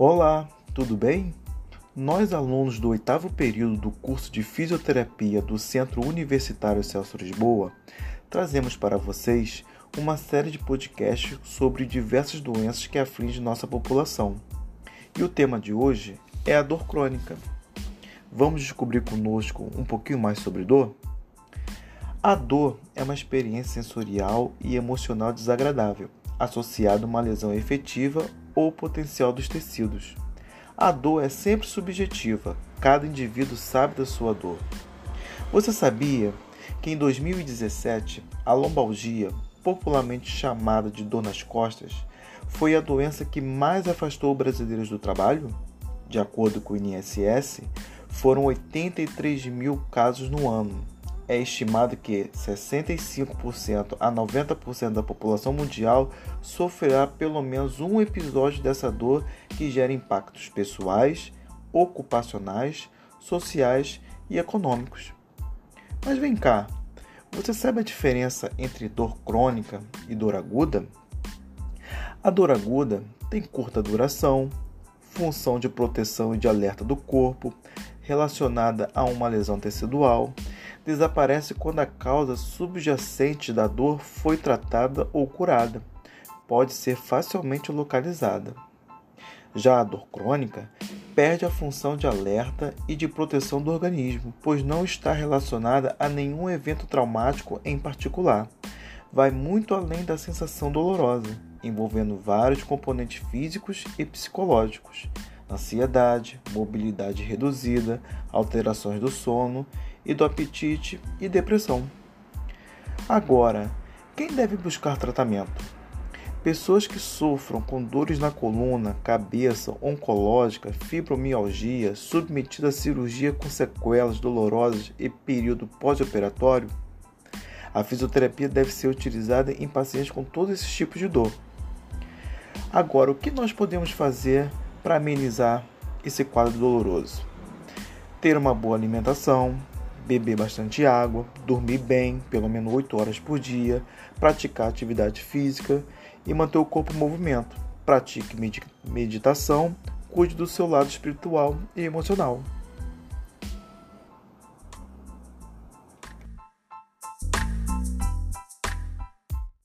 Olá, tudo bem? Nós, alunos do oitavo período do curso de Fisioterapia do Centro Universitário Celso Lisboa, trazemos para vocês uma série de podcasts sobre diversas doenças que afligem nossa população. E o tema de hoje é a dor crônica. Vamos descobrir conosco um pouquinho mais sobre dor? A dor é uma experiência sensorial e emocional desagradável, associada a uma lesão efetiva ou potencial dos tecidos. A dor é sempre subjetiva, cada indivíduo sabe da sua dor. Você sabia que em 2017 a lombalgia, popularmente chamada de dor nas costas, foi a doença que mais afastou brasileiros do trabalho? De acordo com o INSS, foram 83 mil casos no ano é estimado que 65% a 90% da população mundial sofrerá pelo menos um episódio dessa dor que gera impactos pessoais, ocupacionais, sociais e econômicos. Mas vem cá, você sabe a diferença entre dor crônica e dor aguda? A dor aguda tem curta duração, função de proteção e de alerta do corpo, relacionada a uma lesão tecidual desaparece quando a causa subjacente da dor foi tratada ou curada. Pode ser facilmente localizada. Já a dor crônica perde a função de alerta e de proteção do organismo, pois não está relacionada a nenhum evento traumático em particular. Vai muito além da sensação dolorosa, envolvendo vários componentes físicos e psicológicos ansiedade, mobilidade reduzida, alterações do sono e do apetite e depressão. Agora, quem deve buscar tratamento? Pessoas que sofram com dores na coluna, cabeça, oncológica, fibromialgia, submetidas a cirurgia com sequelas dolorosas e período pós-operatório. A fisioterapia deve ser utilizada em pacientes com todos esses tipos de dor. Agora, o que nós podemos fazer para amenizar esse quadro doloroso. Ter uma boa alimentação, beber bastante água, dormir bem, pelo menos 8 horas por dia, praticar atividade física e manter o corpo em movimento. Pratique meditação, cuide do seu lado espiritual e emocional.